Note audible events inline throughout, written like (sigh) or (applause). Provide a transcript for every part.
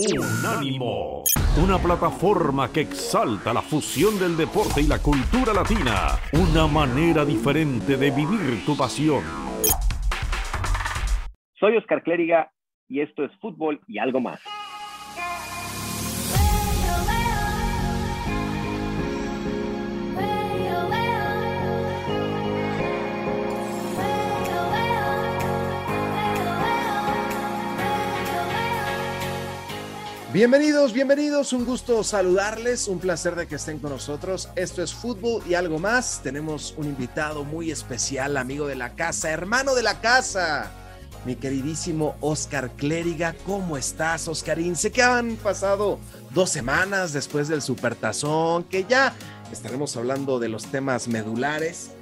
Unánimo, una plataforma que exalta la fusión del deporte y la cultura latina, una manera diferente de vivir tu pasión. Soy Oscar Clériga y esto es fútbol y algo más. Bienvenidos, bienvenidos, un gusto saludarles, un placer de que estén con nosotros. Esto es fútbol y algo más. Tenemos un invitado muy especial, amigo de la casa, hermano de la casa, mi queridísimo Oscar Clériga. ¿Cómo estás, Oscarín? Sé que han pasado dos semanas después del Supertazón, que ya estaremos hablando de los temas medulares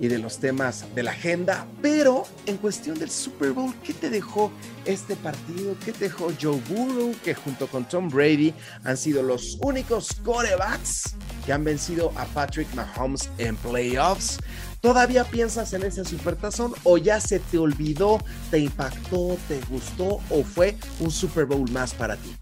y de los temas de la agenda, pero en cuestión del Super Bowl, ¿qué te dejó este partido? ¿Qué dejó Joe Burrow, que junto con Tom Brady han sido los únicos corebacks que han vencido a Patrick Mahomes en playoffs? ¿Todavía piensas en ese supertazón o ya se te olvidó, te impactó, te gustó o fue un Super Bowl más para ti?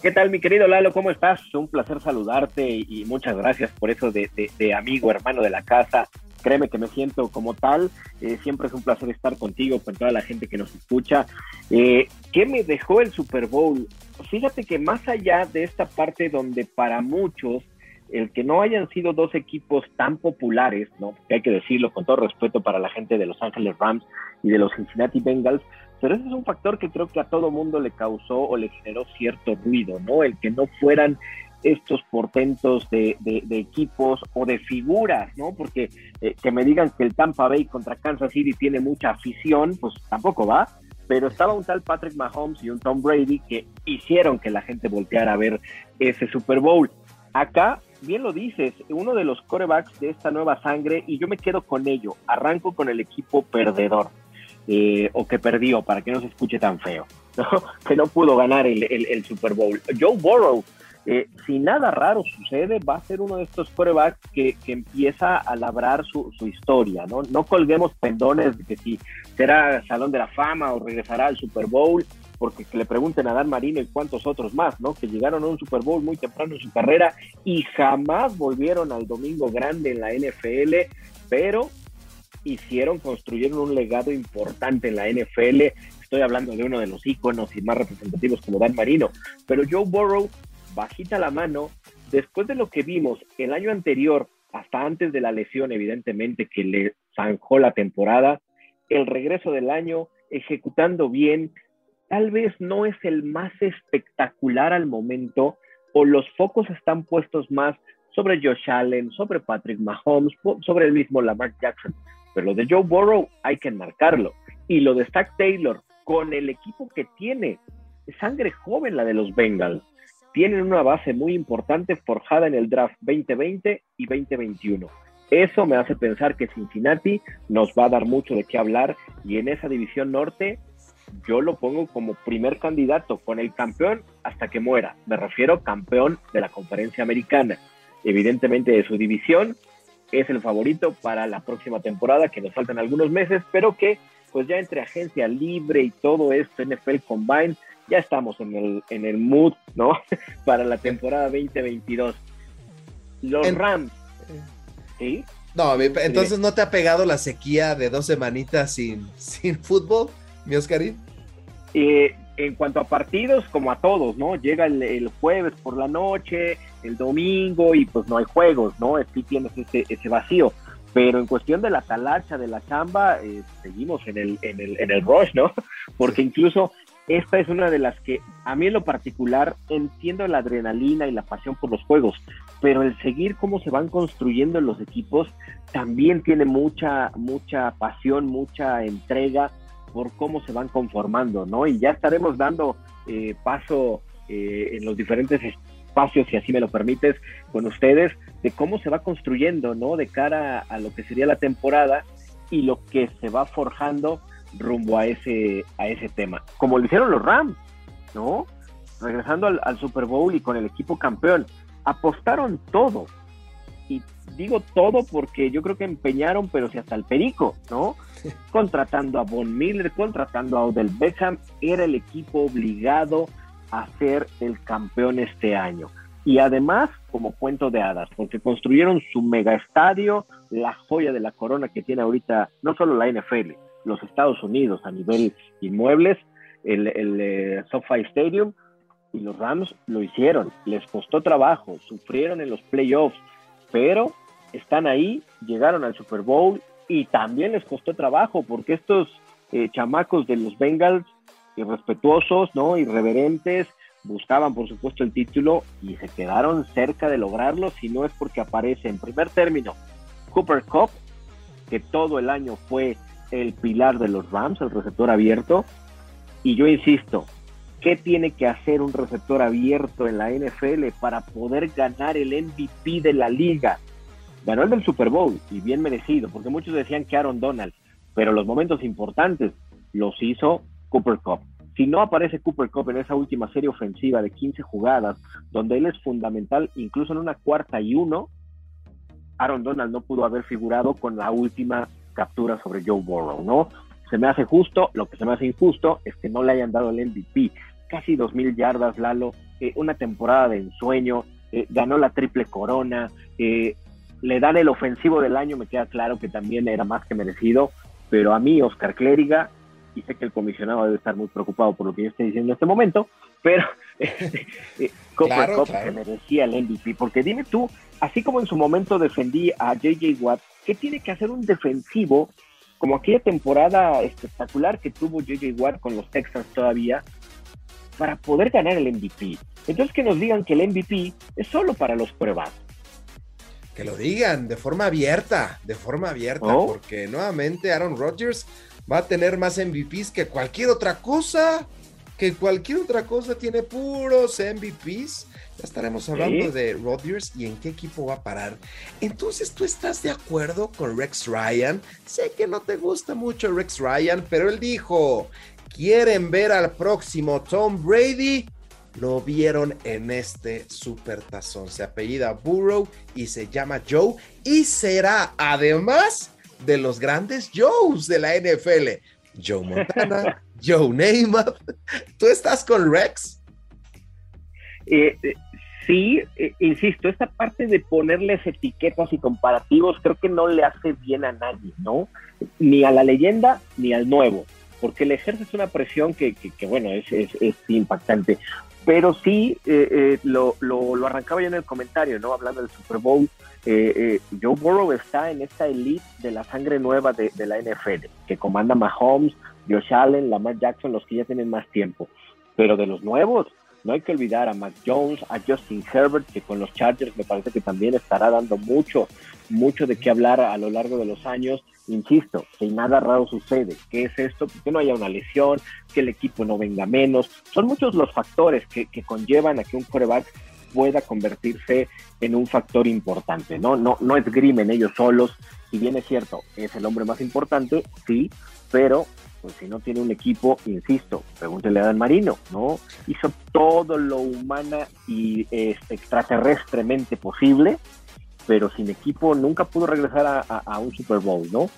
¿Qué tal, mi querido Lalo? ¿Cómo estás? Un placer saludarte y muchas gracias por eso de amigo, hermano de la casa créeme que me siento como tal. Eh, siempre es un placer estar contigo, con toda la gente que nos escucha. Eh, ¿Qué me dejó el Super Bowl? Fíjate que más allá de esta parte donde para muchos el que no hayan sido dos equipos tan populares, ¿no? Que hay que decirlo con todo respeto para la gente de Los Ángeles Rams y de los Cincinnati Bengals, pero ese es un factor que creo que a todo mundo le causó o le generó cierto ruido, ¿no? El que no fueran estos portentos de, equipos o de figuras, ¿no? Porque eh, que me digan que el Tampa Bay contra Kansas City tiene mucha afición, pues tampoco va. Pero estaba un tal Patrick Mahomes y un Tom Brady que hicieron que la gente volteara a ver ese Super Bowl. Acá, bien lo dices, uno de los corebacks de esta nueva sangre, y yo me quedo con ello. Arranco con el equipo perdedor, eh, o que perdió, para que no se escuche tan feo, (laughs) que no pudo ganar el, el Super Bowl. Joe Burrow eh, si nada raro sucede, va a ser uno de estos corebacks que, empieza a labrar su, historia, ¿no? No colguemos pendones de que si será Salón de la Fama o regresará al Super Bowl, porque que le pregunten a Dan Marino y cuántos otros más, ¿no? Que llegaron a un Super Bowl muy temprano en su carrera y jamás volvieron al domingo grande en la NFL, pero hicieron, construyeron un legado importante en la NFL. Estoy hablando de uno de los íconos y más representativos como Dan Marino, pero Joe Burrow bajita la mano, después de lo que vimos el año anterior, hasta antes de la lesión, evidentemente, que le zanjó la temporada, el regreso del año, ejecutando bien, tal vez no es el más espectacular al momento, o los focos están puestos más sobre Josh Allen, sobre Patrick Mahomes, sobre el mismo Lamar Jackson. Pero lo de Joe Burrow hay que enmarcarlo. Y lo de Stack Taylor, con el equipo que tiene, sangre joven la de los Bengals tienen una base muy importante forjada en el draft 2020 y 2021. Eso me hace pensar que Cincinnati nos va a dar mucho de qué hablar y en esa división norte yo lo pongo como primer candidato con el campeón hasta que muera. Me refiero campeón de la conferencia americana. Evidentemente de su división es el favorito para la próxima temporada que nos faltan algunos meses, pero que pues ya entre agencia libre y todo esto, NFL Combine, ya estamos en el, en el mood, ¿no? (laughs) Para la temporada 2022. Los Rams. ¿Sí? No, entonces no te ha pegado la sequía de dos semanitas sin, (laughs) sin fútbol, mi Oscarín. Eh, en cuanto a partidos, como a todos, ¿no? Llega el, jueves por la noche, el domingo y pues no hay juegos, ¿no? Sí tienes ese, ese vacío. Pero en cuestión de la talacha, de la chamba, eh, seguimos en el, en, el, en el rush, ¿no? (laughs) Porque incluso esta es una de las que a mí en lo particular entiendo la adrenalina y la pasión por los juegos, pero el seguir cómo se van construyendo los equipos también tiene mucha, mucha pasión, mucha entrega por cómo se van conformando, ¿no? Y ya estaremos dando eh, paso eh, en los diferentes espacios, si así me lo permites, con ustedes, de cómo se va construyendo, ¿no? De cara a lo que sería la temporada y lo que se va forjando rumbo a ese, a ese tema. Como lo hicieron los Rams, ¿no? Regresando al, Super Bowl y con el equipo campeón. Apostaron todo. Y digo todo porque yo creo que empeñaron, pero si hasta el perico, ¿no? (laughs) Contratando a Von Miller, contratando a Odell Beckham, era el equipo obligado a ser el campeón este año. Y además, como cuento de hadas, porque construyeron su mega estadio, la joya de la corona que tiene ahorita no solo la NFL, los Estados Unidos a nivel inmuebles, el, el eh, SoFi Stadium, y los Rams lo hicieron. Les costó trabajo, sufrieron en los playoffs, pero están ahí, llegaron al Super Bowl y también les costó trabajo porque estos eh, chamacos de los Bengals, irrespetuosos, ¿no? Irreverentes, buscaban por supuesto el título y se quedaron cerca de lograrlo, si no es porque aparece en primer término Cooper Cup, que todo el año fue el pilar de los Rams, el receptor abierto, y yo insisto, ¿qué tiene que hacer un receptor abierto en la NFL para poder ganar el MVP de la liga? Ganó el del Super Bowl y bien merecido, porque muchos decían que Aaron Donald, pero los momentos importantes los hizo Cooper Cup. Si no aparece Cooper Cup en esa última serie ofensiva de 15 jugadas, donde él es fundamental, incluso en una cuarta y uno, Aaron Donald no pudo haber figurado con la última captura sobre Joe Burrow, ¿no? Se me hace justo, lo que se me hace injusto es que no le hayan dado el MVP. Casi 2.000 yardas, Lalo, eh, una temporada de ensueño, eh, ganó la triple corona, eh, le dan el ofensivo del año, me queda claro que también era más que merecido, pero a mí, Oscar Clériga, y sé que el comisionado debe estar muy preocupado por lo que yo estoy diciendo en este momento, pero (laughs) este, eh, Cooper Cup se merecía el MVP, porque dime tú, así como en su momento defendí a JJ Watt, ¿qué tiene que hacer un defensivo como aquella temporada espectacular que tuvo JJ Watt con los Texans todavía para poder ganar el MVP? Entonces que nos digan que el MVP es solo para los pruebas. Que lo digan de forma abierta, de forma abierta, oh. porque nuevamente Aaron Rodgers va a tener más MVPs que cualquier otra cosa. Que cualquier otra cosa tiene puros MVPs. Ya estaremos hablando de Rodgers y en qué equipo va a parar. Entonces, ¿tú estás de acuerdo con Rex Ryan? Sé que no te gusta mucho Rex Ryan, pero él dijo, ¿quieren ver al próximo Tom Brady? Lo vieron en este super tazón. Se apellida Burrow y se llama Joe y será además de los grandes Joes de la NFL. Joe Montana, (laughs) Joe Namath. ¿Tú estás con Rex? Eh, eh, sí, eh, insisto, esta parte de ponerles etiquetas y comparativos creo que no le hace bien a nadie, ¿no? Ni a la leyenda ni al nuevo, porque le ejerces una presión que, bueno, es, es, impactante. Pero sí, lo, lo, lo, arrancaba yo en el comentario, ¿no? Hablando del Super Bowl, Joe Burrow está en esta elite de la sangre nueva de, la NFL, que comanda Mahomes, Josh Allen, Lamar Jackson, los que ya tienen más tiempo. Pero de los nuevos, no hay que olvidar a Mac Jones, a Justin Herbert, que con los Chargers me parece que también estará dando mucho, mucho de qué hablar a lo largo de los años. Insisto, que nada raro sucede. ¿Qué es esto? Que no haya una lesión, que el equipo no venga menos. Son muchos los factores que, que conllevan a que un quarterback pueda convertirse en un factor importante, ¿no? No, no esgrimen ellos solos, si bien es cierto, es el hombre más importante, sí, pero pues si no tiene un equipo, insisto, pregúntele a Dan Marino, ¿no? Hizo todo lo humana y este, extraterrestremente posible, pero sin equipo nunca pudo regresar a, un Super Bowl, ¿no?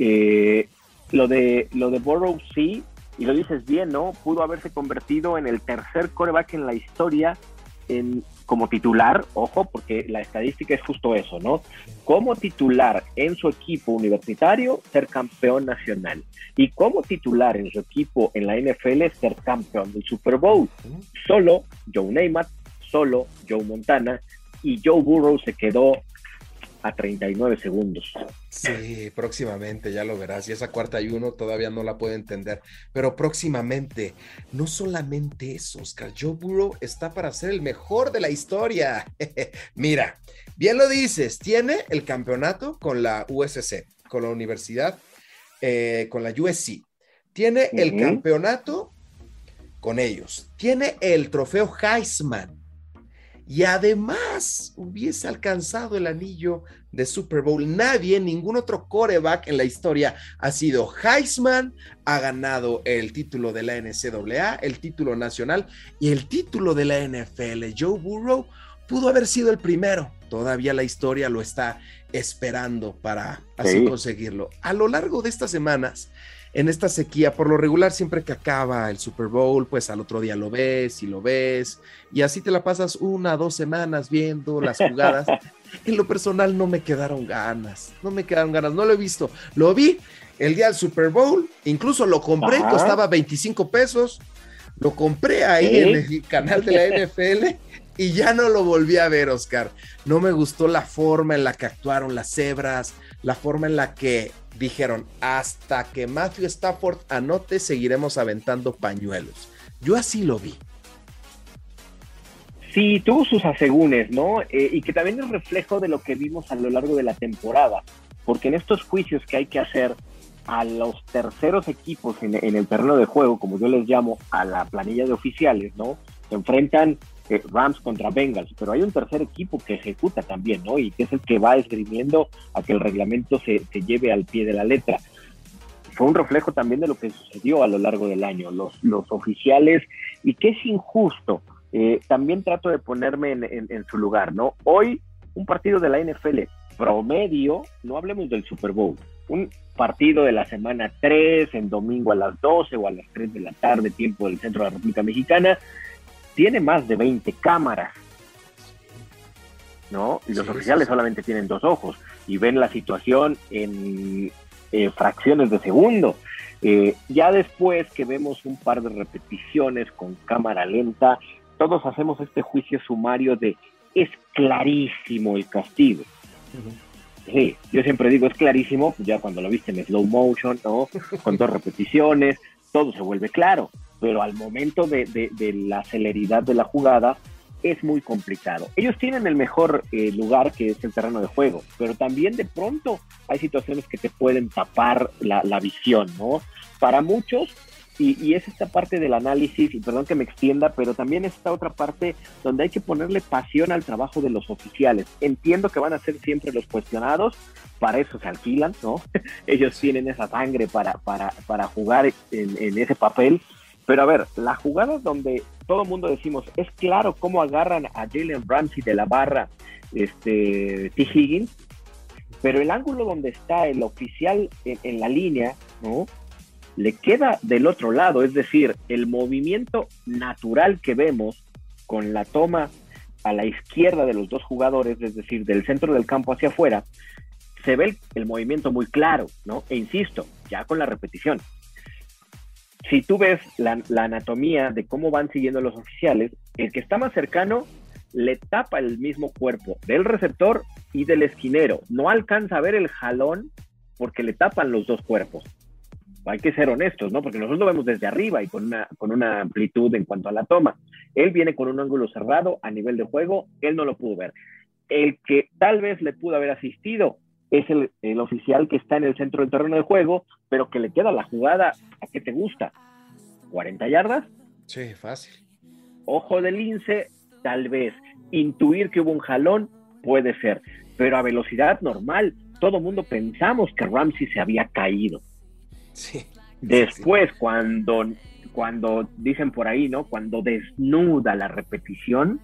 Eh, lo de lo de Burrow sí, y lo dices bien, ¿no? Pudo haberse convertido en el tercer coreback en la historia en como titular, ojo, porque la estadística es justo eso, ¿no? Como titular en su equipo universitario, ser campeón nacional. Y como titular en su equipo en la NFL, ser campeón del Super Bowl. Solo Joe Namath, solo Joe Montana y Joe Burrow se quedó a 39 segundos. Sí, próximamente, ya lo verás. Y esa cuarta y uno todavía no la puedo entender. Pero próximamente, no solamente eso, Oscar. Joe Burrow está para ser el mejor de la historia. (laughs) Mira, bien lo dices, tiene el campeonato con la USC, con la universidad, eh, con la USC. Tiene el campeonato con ellos. Tiene el trofeo Heisman y además hubiese alcanzado el anillo de Super Bowl. Nadie, ningún otro coreback en la historia ha sido Heisman, ha ganado el título de la NCAA, el título nacional y el título de la NFL. Joe Burrow pudo haber sido el primero. Todavía la historia lo está esperando para así conseguirlo. A lo largo de estas semanas en esta sequía, por lo regular, siempre que acaba el Super Bowl, pues al otro día lo ves y lo ves, y así te la pasas una, dos semanas viendo las jugadas. (laughs) en lo personal no me quedaron ganas, no me quedaron ganas, no lo he visto. Lo vi el día del Super Bowl, incluso lo compré, costaba 25 pesos, lo compré ahí en el canal de la NFL y ya no lo volví a ver, Oscar. No me gustó la forma en la que actuaron las cebras, la forma en la que dijeron, hasta que Matthew Stafford anote, seguiremos aventando pañuelos. Yo así lo vi. Sí, tuvo sus asegúnes, ¿no? Eh, y que también es reflejo de lo que vimos a lo largo de la temporada, porque en estos juicios que hay que hacer a los terceros equipos en, en el terreno de juego, como yo les llamo, a la planilla de oficiales, ¿no? Se enfrentan Rams contra Bengals, pero hay un tercer equipo que ejecuta también, ¿no? Y que es el que va esgrimiendo a que el reglamento se, lleve al pie de la letra. Fue un reflejo también de lo que sucedió a lo largo del año, los, los oficiales, y que es injusto. Eh, también trato de ponerme en, su lugar, ¿no? Hoy, un partido de la NFL promedio, no hablemos del Super Bowl, un partido de la semana 3, en domingo a las 12 o a las 3 de la tarde, tiempo del centro de la República Mexicana, tiene más de 20 cámaras, ¿no? Y los oficiales solamente tienen dos ojos y ven la situación en eh, fracciones de segundo. Eh, ya después que vemos un par de repeticiones con cámara lenta, todos hacemos este juicio sumario de es clarísimo el castigo. Sí, yo siempre digo es clarísimo, ya cuando lo viste en slow motion, ¿no? (laughs) Con dos repeticiones, todo se vuelve claro pero al momento de, la celeridad de la jugada es muy complicado. Ellos tienen el mejor eh, lugar que es el terreno de juego, pero también de pronto hay situaciones que te pueden tapar la, visión, ¿no? Para muchos, y, es esta parte del análisis, y perdón que me extienda, pero también es esta otra parte donde hay que ponerle pasión al trabajo de los oficiales. Entiendo que van a ser siempre los cuestionados, para eso se alquilan, ¿no? (laughs) Ellos tienen esa sangre para, para, para jugar en, en ese papel, pero a ver, la jugada donde todo el mundo decimos, es claro cómo agarran a Jalen Ramsey de la barra, este, T. Higgins, pero el ángulo donde está el oficial en, la línea, ¿no? Le queda del otro lado, es decir, el movimiento natural que vemos con la toma a la izquierda de los dos jugadores, es decir, del centro del campo hacia afuera, se ve el movimiento muy claro, ¿no? E insisto, ya con la repetición, si tú ves la, anatomía de cómo van siguiendo los oficiales, el que está más cercano le tapa el mismo cuerpo del receptor y del esquinero. No alcanza a ver el jalón porque le tapan los dos cuerpos. Hay que ser honestos, ¿no? Porque nosotros lo vemos desde arriba y con una, con una amplitud en cuanto a la toma. Él viene con un ángulo cerrado a nivel de juego, él no lo pudo ver. El que tal vez le pudo haber asistido es el, el, oficial que está en el centro del terreno de juego, pero que le queda la jugada a que te gusta. ¿40 yardas? Sí, fácil. Ojo del lince, tal vez. Intuir que hubo un jalón, puede ser. Pero a velocidad normal, todo mundo pensamos que Ramsey se había caído. Sí. Después, cuando, cuando dicen por ahí, ¿no? Cuando desnuda la repetición,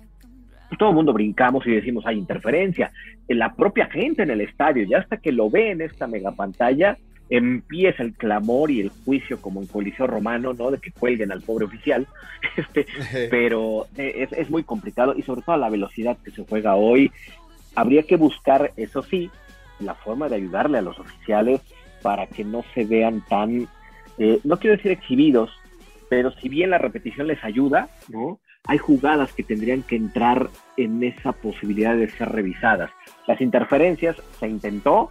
todo el mundo brincamos y decimos hay interferencia. La propia gente en el estadio, ya hasta que lo ve en esta mega pantalla, empieza el clamor y el juicio como en Coliseo Romano, ¿no? De que cuelguen al pobre oficial. (laughs) Este, pero es, es muy complicado y sobre todo a la velocidad que se juega hoy. Habría que buscar, eso sí, la forma de ayudarle a los oficiales para que no se vean tan, eh, no quiero decir exhibidos, pero si bien la repetición les ayuda, ¿no? Hay jugadas que tendrían que entrar en esa posibilidad de ser revisadas. Las interferencias se intentó,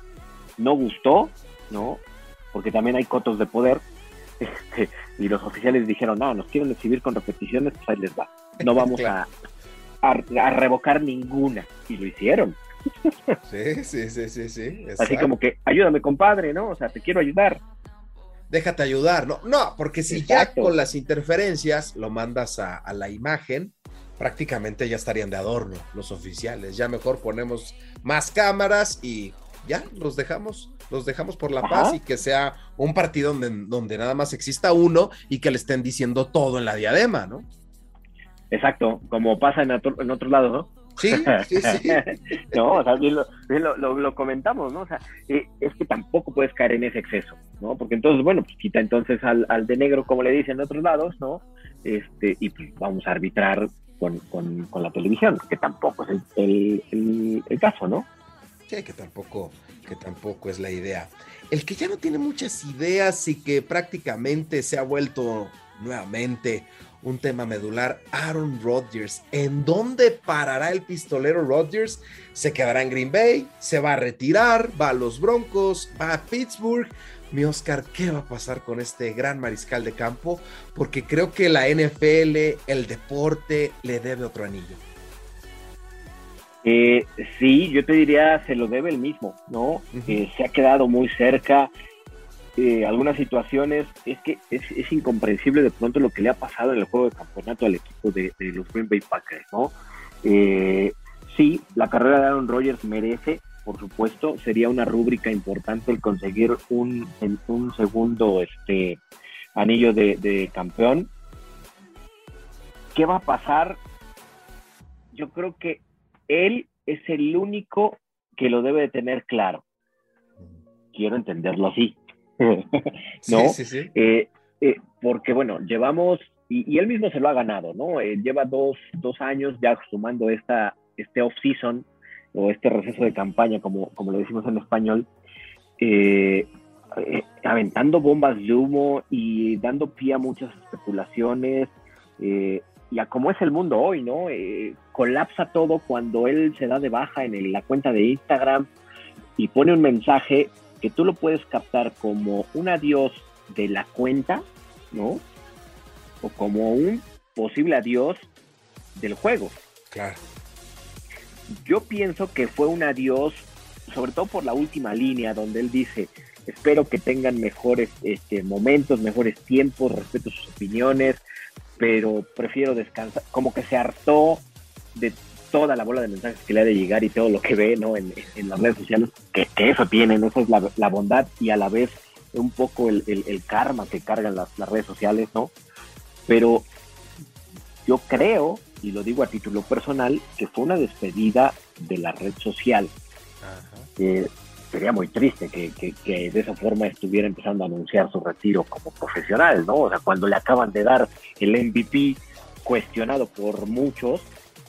no gustó, ¿no? Porque también hay cotos de poder. (laughs) Este, y los oficiales dijeron, no, nos quieren exhibir con repeticiones, pues ahí les va. No (laughs) vamos a, a, revocar ninguna. Y lo hicieron. Sí, sí, sí, sí, sí. Así como que, ayúdame, compadre, ¿no? O sea, te quiero ayudar déjate ayudar. No, no, porque si ya con las interferencias lo mandas a, la imagen, prácticamente ya estarían de adorno los oficiales. Ya mejor ponemos más cámaras y ya los dejamos, los dejamos por la paz y que sea un partido donde, donde nada más exista uno y que le estén diciendo todo en la diadema, ¿no? Exacto, como pasa en, otro, en otros lados, ¿no? Sí, sí, sí. (laughs) no, o sea, bien, lo, comentamos, ¿no? O sea, eh, es que tampoco puedes caer en ese exceso, ¿no? Porque entonces, bueno, pues quita entonces al, al de negro, como le dicen en otros lados, ¿no? Este, y pues vamos a arbitrar con, con, la televisión, que tampoco es el, el, el, caso, ¿no? Sí, que tampoco, que tampoco es la idea. El que ya no tiene muchas ideas y que prácticamente se ha vuelto nuevamente un tema medular, Aaron Rodgers. ¿En dónde parará el pistolero Rodgers? ¿Se quedará en Green Bay? ¿Se va a retirar? ¿Va a los Broncos? ¿Va a Pittsburgh? Mi Oscar, ¿qué va a pasar con este gran mariscal de campo? Porque creo que la NFL, el deporte, le debe otro anillo. Eh, sí, yo te diría, se lo debe el mismo, ¿no? Eh, se ha quedado muy cerca. Eh, algunas situaciones, es que es, incomprensible de pronto lo que le ha pasado en el juego de campeonato al equipo de, los Green Bay Packers, ¿no? sí, la carrera de Aaron Rodgers merece, por supuesto, sería una rúbrica importante el conseguir un, un segundo este, anillo de, de campeón. ¿Qué va a pasar? Yo creo que él es el único que lo debe de tener claro. Quiero entenderlo así. (laughs) ¿No? Sí, sí, sí. Eh, eh, porque, bueno, llevamos, y, él mismo se lo ha ganado, ¿no? Eh, lleva dos, años ya sumando esta, este off-season o este receso de campaña, como, como lo decimos en español, aventando bombas de humo y dando pie a muchas especulaciones y a cómo es el mundo hoy, ¿no? Colapsa todo cuando él se da de baja en la cuenta de Instagram y pone un mensaje que tú lo puedes captar como un adiós de la cuenta, ¿no? O como un posible adiós del juego. Claro. Yo pienso que fue un adiós, sobre todo por la última línea, donde él dice, espero que tengan mejores este, momentos, mejores tiempos, respeto sus opiniones, pero prefiero descansar, como que se hartó de toda la bola de mensajes que le ha de llegar y todo lo que ve ¿no? en, las redes sociales, que, eso tienen, eso es la, bondad y a la vez un poco el, karma que cargan las, redes sociales, ¿no? Pero yo creo, y lo digo a título personal, que fue una despedida de la red social sería muy triste que, de esa forma estuviera empezando a anunciar su retiro como profesional, ¿no? O sea, cuando le acaban de dar el MVP cuestionado por muchos,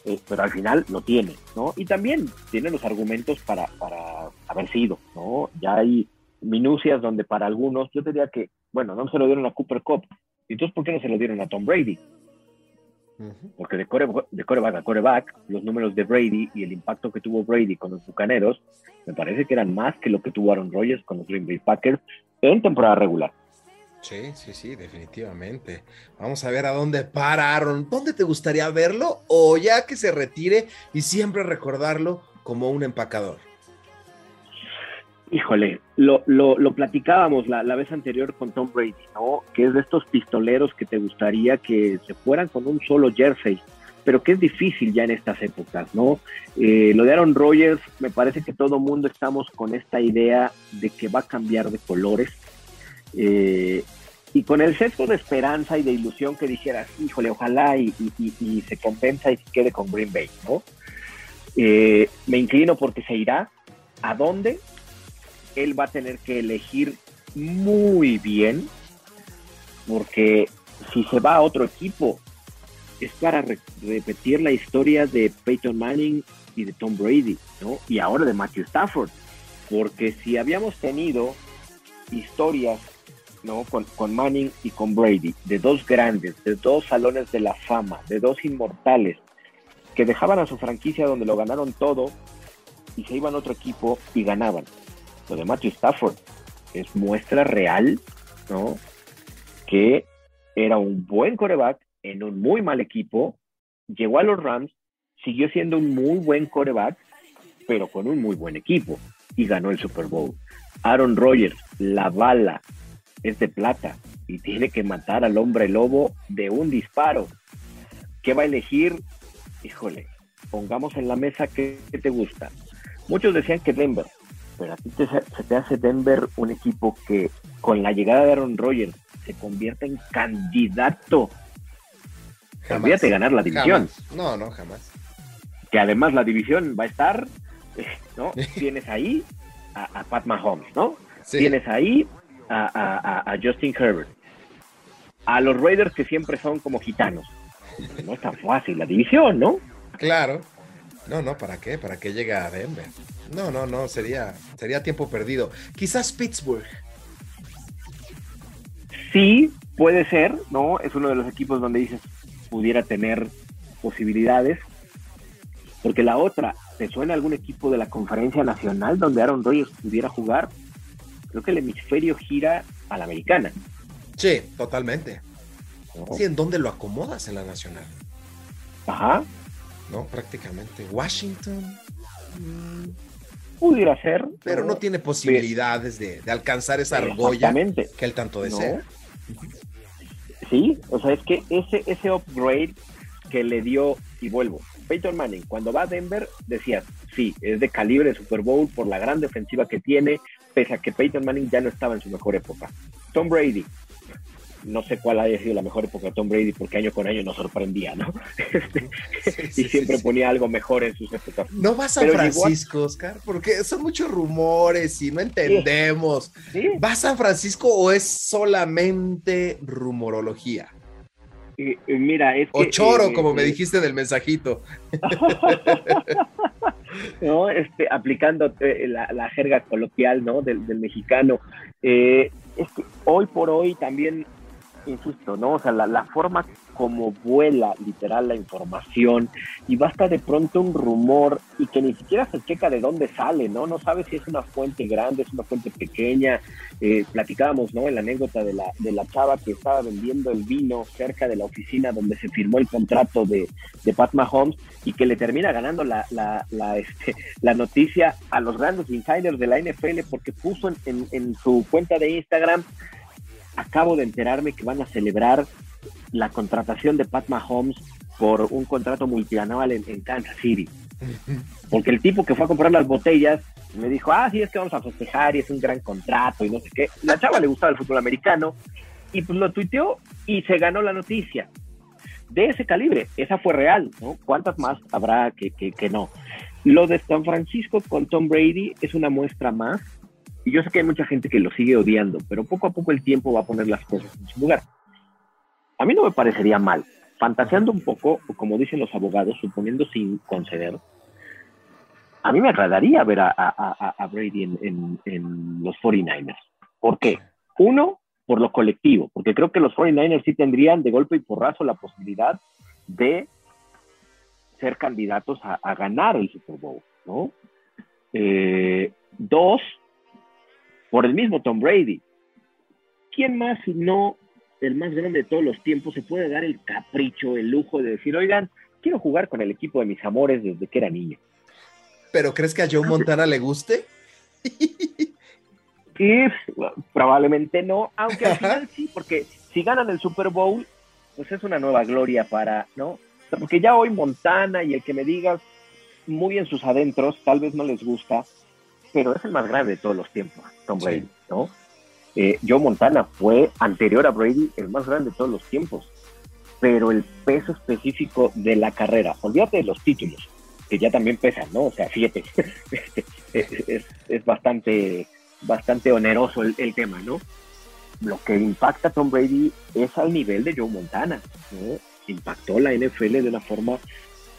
eh, pero al final lo tiene, ¿no? Y también tiene los argumentos para, para haber sido, ¿no? Ya hay minucias donde para algunos, yo diría que, bueno, no se lo dieron a Cooper Cup, entonces ¿por qué no se lo dieron a Tom Brady? Porque de, core, de coreback a coreback, los números de Brady y el impacto que tuvo Brady con los Bucaneros, me parece que eran más que lo que tuvo Aaron Rodgers con los Green Bay Packers en temporada regular. Sí, sí, sí, definitivamente. Vamos a ver a dónde para Aaron. ¿Dónde te gustaría verlo? O ya que se retire y siempre recordarlo como un empacador. Híjole, lo, lo, platicábamos la, la, vez anterior con Tom Brady, ¿no? Que es de estos pistoleros que te gustaría que se fueran con un solo jersey, pero que es difícil ya en estas épocas, ¿no? Eh, lo de Aaron Rodgers, me parece que todo mundo estamos con esta idea de que va a cambiar de colores. Eh, y con el sesgo de esperanza y de ilusión que dijeras, híjole, ojalá y, se compensa y se quede con Green Bay, ¿no? Eh, me inclino porque se irá. ¿A dónde? él va a tener que elegir muy bien, porque si se va a otro equipo, es para repetir la historia de Peyton Manning y de Tom Brady, ¿no? Y ahora de Matthew Stafford, porque si habíamos tenido historias, ¿no? Con, Manning y con Brady, de dos grandes, de dos salones de la fama, de dos inmortales, que dejaban a su franquicia donde lo ganaron todo y se iban a otro equipo y ganaban lo de Matthew Stafford es muestra real, ¿no? Que era un buen coreback en un muy mal equipo, llegó a los Rams, siguió siendo un muy buen coreback, pero con un muy buen equipo y ganó el Super Bowl. Aaron Rodgers, la bala es de plata y tiene que matar al hombre lobo de un disparo. ¿Qué va a elegir? Híjole, pongamos en la mesa qué te gusta. Muchos decían que Denver, pero a ti se te hace Denver un equipo que con la llegada de Aaron Rodgers se convierte en candidato. Jamás. de ganar la división. No, no, jamás. que además la división va a estar, (laughs) ¿no? (laughs) Tienes ahí a, Pat Mahomes, ¿no? Tienes ahí a, Justin Herbert. A los Raiders que siempre son como gitanos. No es tan fácil la división, ¿no? Claro. No, no, ¿para qué? ¿Para qué llega a Denver? No, no, no, sería, sería tiempo perdido. Quizás Pittsburgh. Sí, puede ser, ¿no? Es uno de los equipos donde dices pudiera tener posibilidades. Porque la otra, ¿te suena algún equipo de la conferencia nacional donde Aaron Rodgers pudiera jugar? Creo que el hemisferio gira a la americana. Sí, totalmente. Sí, ¿en dónde lo acomodas en la nacional? Ajá. No, prácticamente. Washington. Mm, pudiera ser. Pero no, tiene posibilidades de, alcanzar esa argolla que él tanto desea. Sí, o sea, es que ese, ese upgrade que le dio, y vuelvo, Peyton Manning, cuando va a Denver, decías, sí, es de calibre de Super Bowl por la gran defensiva que tiene, pese a que Peyton Manning ya no estaba en su mejor época. Tom Brady, no sé cuál haya sido la mejor época de Tom Brady porque año con año nos sorprendía, ¿no? (laughs) Este, y siempre ponía algo mejor en sus épocas. No vas a San Francisco, Oscar, porque son muchos rumores y no entendemos. ¿Vas a San Francisco o es solamente rumorología? mira, es O choro, eh, como me eh, dijiste del mensajito. (laughs) (laughs) (laughs) no, este, aplicando eh, la, jerga coloquial, ¿no? Del, mexicano. es que hoy por hoy también insisto, ¿no? O sea, la, forma como vuela literal la información y basta de pronto un rumor y que ni siquiera se checa de dónde sale, ¿no? No sabes si es una fuente grande, es una fuente pequeña. Eh, platicábamos, ¿no? En la anécdota de la, de la chava que estaba vendiendo el vino cerca de la oficina donde se firmó el contrato de, de Pat Mahomes y que le termina ganando la, la, la, este, la noticia a los grandes insiders de la NFL porque puso en, en su cuenta de Instagram acabo de enterarme que van a celebrar la contratación de Pat Mahomes por un contrato multianual en, Kansas City. (laughs) Porque el tipo que fue a comprar las botellas me dijo, ah, sí, es que vamos a festejar y es un gran contrato y no sé qué. La chava le gustaba el fútbol americano y pues lo tuiteó y se ganó la noticia. De ese calibre, esa fue real, ¿no? ¿Cuántas más habrá que, que, que no? Lo de San Francisco con Tom Brady es una muestra más y yo sé que hay mucha gente que lo sigue odiando, pero poco a poco el tiempo va a poner las cosas en su lugar. A mí no me parecería mal, fantaseando un poco, como dicen los abogados, suponiendo sin conceder, a mí me agradaría ver a, Brady en, en, los 49ers. ¿Por qué? Uno, por lo colectivo, porque creo que los 49ers sí tendrían de golpe y porrazo la posibilidad de ser candidatos a, ganar el Super Bowl, ¿no? Eh, dos, por el mismo Tom Brady. ¿Quién más, si no el más grande de todos los tiempos, se puede dar el capricho, el lujo de decir, oigan, quiero jugar con el equipo de mis amores desde que era niño? ¿Pero crees que a Joe Montana le guste? (laughs) Y, probablemente no, aunque al final (laughs) sí, porque si ganan el Super Bowl, pues es una nueva gloria para, ¿no? Porque ya hoy Montana y el que me digas muy en sus adentros, tal vez no les gusta, pero es el más grande de todos los tiempos, Tom Brady, ¿no? Eh, Joe Montana fue anterior a Brady el más grande de todos los tiempos, pero el peso específico de la carrera, olvídate de los títulos, que ya también pesan, ¿no? O sea, fíjate, (laughs) es, bastante, bastante oneroso el, tema, ¿no? Lo que impacta a Tom Brady es al nivel de Joe Montana, ¿no? Impactó la NFL de una forma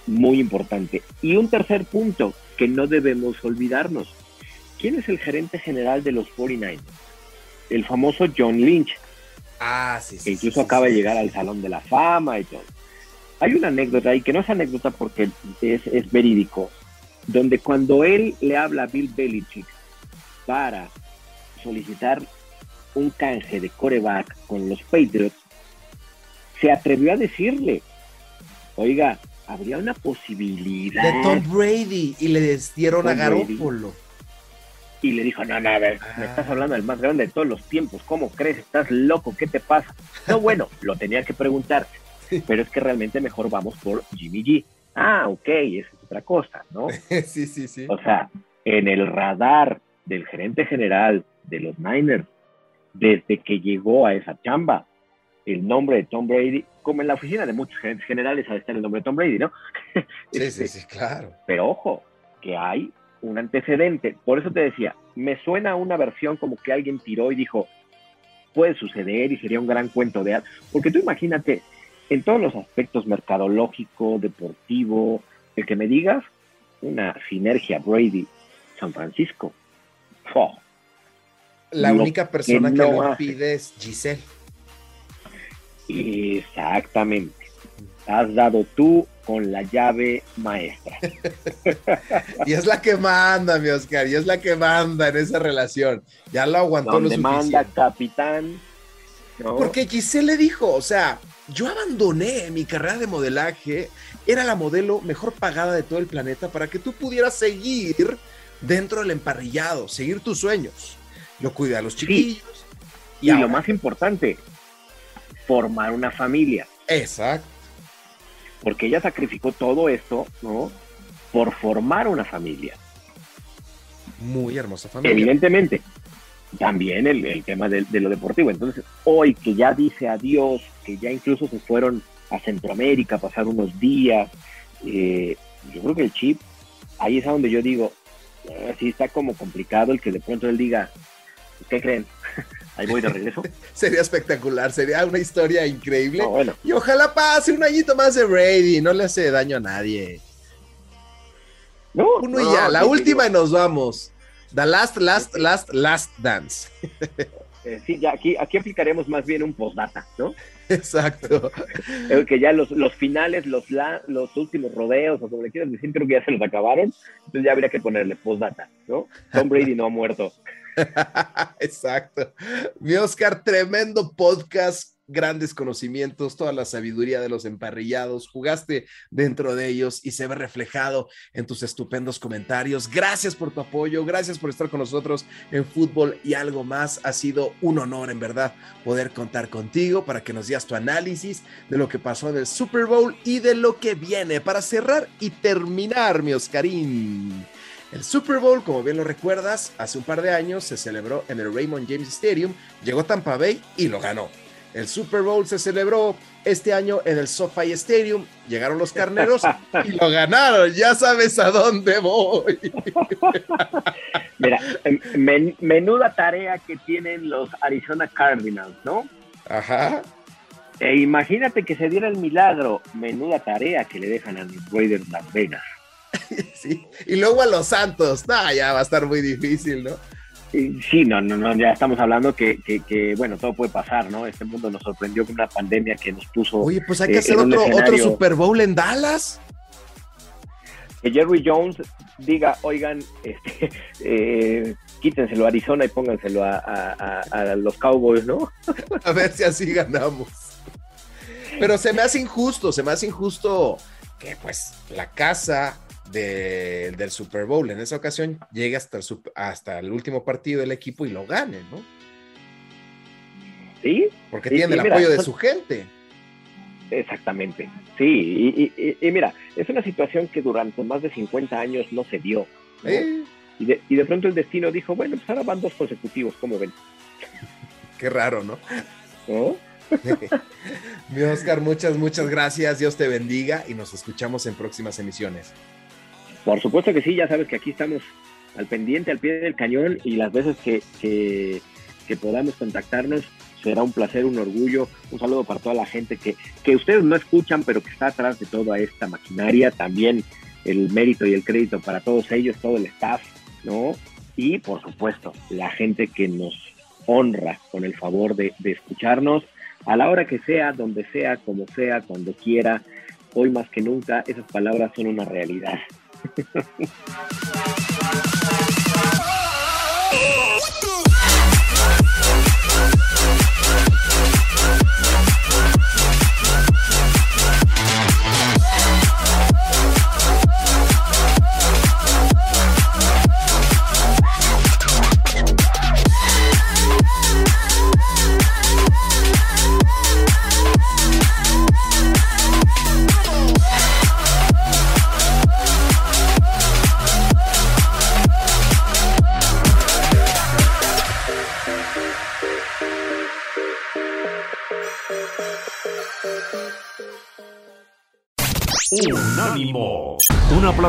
muy importante. Y un tercer punto que no debemos olvidarnos, ¿Quién es el gerente general de los 49ers? El famoso John Lynch. Ah, sí, sí. Que incluso acaba de llegar al Salón de la Fama y todo. Hay una anécdota, y que no es anécdota porque es, verídico, donde cuando él le habla a Bill Belichick para solicitar un canje de coreback con los Patriots, se atrevió a decirle, oiga, habría una posibilidad. De Tom Brady y le dieron a Garoppolo y le dijo, no, no, a ver, me estás ah. hablando del más grande de todos los tiempos, ¿cómo crees? ¿Estás loco? ¿Qué te pasa? No, (laughs) bueno, lo tenía que preguntar, pero es que realmente mejor vamos por Jimmy G. Ah, ok, esa es otra cosa, ¿no? (laughs) Sí, sí, sí. O sea, en el radar del gerente general de los Niners, desde que llegó a esa chamba, el nombre de Tom Brady, como en la oficina de muchos gerentes generales, a estar el nombre de Tom Brady, ¿no? (laughs) Sí, sí, sí, claro. Pero ojo, que hay un antecedente. Por eso te decía, me suena una versión como que alguien tiró y dijo, puede suceder y sería un gran cuento de... Porque tú imagínate, en todos los aspectos mercadológico, deportivo, el que me digas, una sinergia Brady-San Francisco. La única persona que, lo pide es Giselle. Exactamente. Has dado tú con la llave maestra. (laughs) y es la que manda, mi Oscar, y es la que manda en esa relación. Ya lo aguantó Donde lo manda capitán. Porque Giselle le dijo, o sea, yo abandoné mi carrera de modelaje, era la modelo mejor pagada de todo el planeta para que tú pudieras seguir dentro del emparrillado, seguir tus sueños. Lo cuida a los chiquillos. Y, y lo más importante, formar una familia. Exacto porque ella sacrificó todo esto, ¿no? Por formar una familia. Muy hermosa familia. Evidentemente, también el, tema de, lo deportivo. Entonces, hoy que ya dice adiós, que ya incluso se fueron a Centroamérica a pasar unos días, eh, yo creo que el chip, ahí es a donde yo digo, ah, está como complicado el que de pronto él diga, ¿qué creen? (laughs) Ahí voy de regreso. (laughs) sería espectacular, sería una historia increíble. Y ojalá pase un añito más de Brady, no le hace daño a nadie. No, Uno y ya, la última y nos vamos. The last, last, last, last dance. Eh, sí, ya aquí, aquí aplicaremos más bien un postdata, ¿no? (laughs) Exacto. que ya los, los finales, los, los últimos rodeos, o como le quieras decir, creo que ya se los acabaron. Entonces ya habría que ponerle postdata, ¿no? Tom Brady no ha muerto. (laughs) Exacto. Mi Oscar, tremendo podcast, grandes conocimientos, toda la sabiduría de los emparrillados. Jugaste dentro de ellos y se ve reflejado en tus estupendos comentarios. Gracias por tu apoyo, gracias por estar con nosotros en fútbol y algo más. Ha sido un honor, en verdad, poder contar contigo para que nos digas tu análisis de lo que pasó en el Super Bowl y de lo que viene para cerrar y terminar, mi Oscarín. El Super Bowl, como bien lo recuerdas, hace un par de años se celebró en el Raymond James Stadium, llegó Tampa Bay y lo ganó. El Super Bowl se celebró este año en el SoFi Stadium, llegaron los carneros (laughs) y lo ganaron, ya sabes a dónde voy. (laughs) Mira, em, menuda tarea que tienen los Arizona Cardinals, ¿no? Ajá. E imagínate que se diera el milagro, menuda tarea que le dejan a los Raiders Las Vegas. (laughs) sí. Y luego a los Santos, no, ya va a estar muy difícil, ¿no? Sí, no, no, no, ya estamos hablando que, que, bueno, todo puede pasar, ¿no? Este mundo nos sorprendió con una pandemia que nos puso. Oye, pues hay que eh, hacer otro, otro Super Bowl en Dallas. Que Jerry Jones diga, oigan, este, (laughs) eh, quítenselo a Arizona y pónganselo a, a los Cowboys, ¿no? (laughs) a ver si así ganamos. Pero se me hace injusto, se me hace injusto que pues la casa del Super Bowl en esa ocasión llegue hasta el, hasta el último partido del equipo y lo gane, ¿no? Sí. Porque tiene el apoyo de su gente. Exactamente, sí, y, mira, es una situación que durante más de 50 años no se dio. Y, de, y de pronto el destino dijo, bueno, pues ahora van dos consecutivos, ¿cómo ven? Qué raro, ¿no? ¿No? (laughs) Mi Oscar, muchas, muchas gracias. Dios te bendiga y nos escuchamos en próximas emisiones. Por supuesto que sí, ya sabes que aquí estamos al pendiente, al pie del cañón y las veces que, que, podamos contactarnos será un placer, un orgullo, un saludo para toda la gente que, que ustedes no escuchan, pero que está atrás de toda esta maquinaria, también el mérito y el crédito para todos ellos, todo el staff, ¿no? Y por supuesto, la gente que nos honra con el favor de, de escucharnos a la hora que sea, donde sea, como sea, cuando quiera, hoy más que nunca, esas palabras son una realidad. Thank (laughs) you.